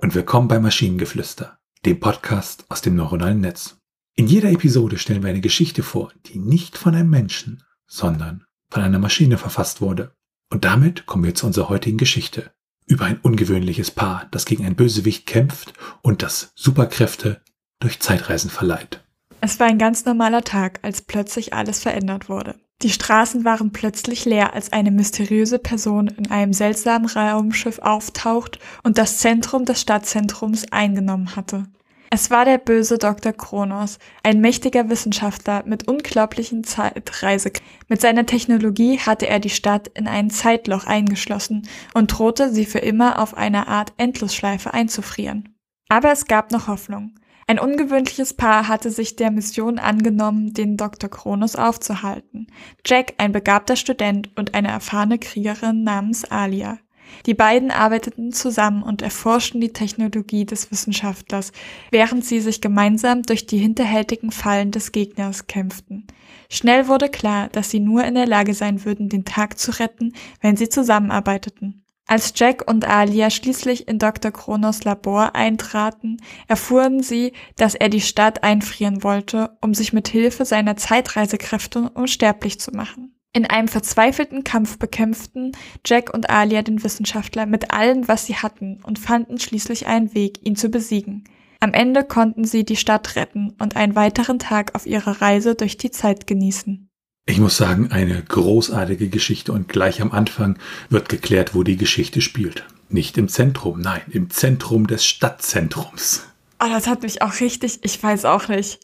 und willkommen bei Maschinengeflüster, dem Podcast aus dem neuronalen Netz. In jeder Episode stellen wir eine Geschichte vor, die nicht von einem Menschen, sondern von einer Maschine verfasst wurde. Und damit kommen wir zu unserer heutigen Geschichte über ein ungewöhnliches Paar, das gegen ein Bösewicht kämpft und das Superkräfte durch Zeitreisen verleiht. Es war ein ganz normaler Tag, als plötzlich alles verändert wurde. Die Straßen waren plötzlich leer, als eine mysteriöse Person in einem seltsamen Raumschiff auftaucht und das Zentrum des Stadtzentrums eingenommen hatte. Es war der böse Dr. Kronos, ein mächtiger Wissenschaftler mit unglaublichen Zeitreise. Mit seiner Technologie hatte er die Stadt in ein Zeitloch eingeschlossen und drohte sie für immer auf einer Art Endlosschleife einzufrieren. Aber es gab noch Hoffnung. Ein ungewöhnliches Paar hatte sich der Mission angenommen, den Dr. Kronos aufzuhalten. Jack, ein begabter Student und eine erfahrene Kriegerin namens Alia. Die beiden arbeiteten zusammen und erforschten die Technologie des Wissenschaftlers, während sie sich gemeinsam durch die hinterhältigen Fallen des Gegners kämpften. Schnell wurde klar, dass sie nur in der Lage sein würden, den Tag zu retten, wenn sie zusammenarbeiteten. Als Jack und Alia schließlich in Dr. Kronos Labor eintraten, erfuhren sie, dass er die Stadt einfrieren wollte, um sich mit Hilfe seiner Zeitreisekräfte unsterblich zu machen. In einem verzweifelten Kampf bekämpften Jack und Alia den Wissenschaftler mit allem, was sie hatten und fanden schließlich einen Weg, ihn zu besiegen. Am Ende konnten sie die Stadt retten und einen weiteren Tag auf ihrer Reise durch die Zeit genießen. Ich muss sagen, eine großartige Geschichte und gleich am Anfang wird geklärt, wo die Geschichte spielt. Nicht im Zentrum, nein, im Zentrum des Stadtzentrums. Oh, das hat mich auch richtig, ich weiß auch nicht.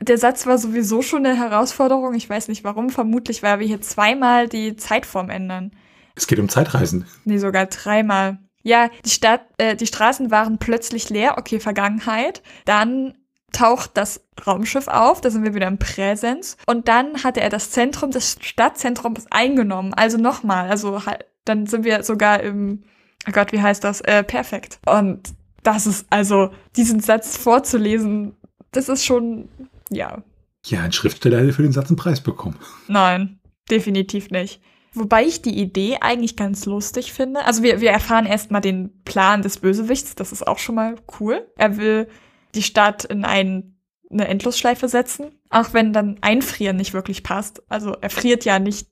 Der Satz war sowieso schon eine Herausforderung. Ich weiß nicht warum. Vermutlich, weil wir hier zweimal die Zeitform ändern. Es geht um Zeitreisen. Nee, sogar dreimal. Ja, die Stadt, äh, die Straßen waren plötzlich leer. Okay, Vergangenheit. Dann taucht das Raumschiff auf, da sind wir wieder im Präsens. Und dann hatte er das Zentrum des Stadtzentrums eingenommen. Also nochmal, also halt, dann sind wir sogar im, oh Gott, wie heißt das? Äh, perfekt. Und das ist, also, diesen Satz vorzulesen, das ist schon, ja. Ja, ein Schriftsteller hätte für den Satz einen Preis bekommen. Nein, definitiv nicht. Wobei ich die Idee eigentlich ganz lustig finde. Also wir, wir erfahren erstmal den Plan des Bösewichts, das ist auch schon mal cool. Er will die Stadt in ein, eine Endlosschleife setzen, auch wenn dann Einfrieren nicht wirklich passt. Also er friert ja nicht.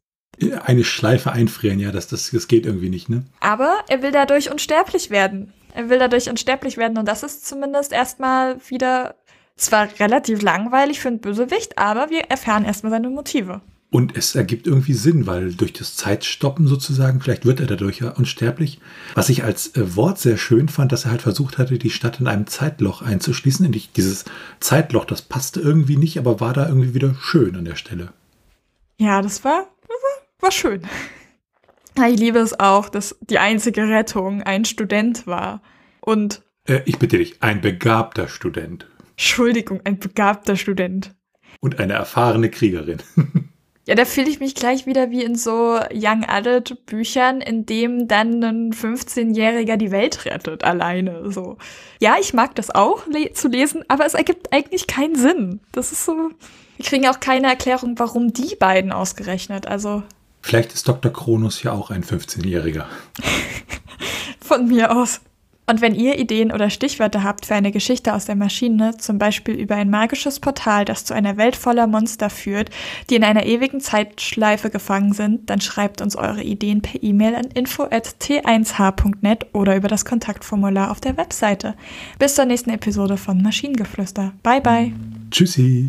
Eine Schleife einfrieren, ja, das, das, das geht irgendwie nicht, ne? Aber er will dadurch unsterblich werden. Er will dadurch unsterblich werden und das ist zumindest erstmal wieder zwar relativ langweilig für einen Bösewicht, aber wir erfahren erstmal seine Motive. Und es ergibt irgendwie Sinn, weil durch das Zeitstoppen sozusagen, vielleicht wird er dadurch ja unsterblich. Was ich als äh, Wort sehr schön fand, dass er halt versucht hatte, die Stadt in einem Zeitloch einzuschließen. Und dieses Zeitloch, das passte irgendwie nicht, aber war da irgendwie wieder schön an der Stelle. Ja, das war, war schön. Ich liebe es auch, dass die einzige Rettung ein Student war. Und. Äh, ich bitte dich, ein begabter Student. Entschuldigung, ein begabter Student. Und eine erfahrene Kriegerin. Ja, da fühle ich mich gleich wieder wie in so Young Adult Büchern, in dem dann ein 15-Jähriger die Welt rettet, alleine, so. Ja, ich mag das auch le zu lesen, aber es ergibt eigentlich keinen Sinn. Das ist so, wir kriegen auch keine Erklärung, warum die beiden ausgerechnet, also. Vielleicht ist Dr. Kronos ja auch ein 15-Jähriger. Von mir aus. Und wenn ihr Ideen oder Stichwörter habt für eine Geschichte aus der Maschine, zum Beispiel über ein magisches Portal, das zu einer Welt voller Monster führt, die in einer ewigen Zeitschleife gefangen sind, dann schreibt uns eure Ideen per E-Mail an info@t1h.net oder über das Kontaktformular auf der Webseite. Bis zur nächsten Episode von Maschinengeflüster. Bye bye. Tschüssi.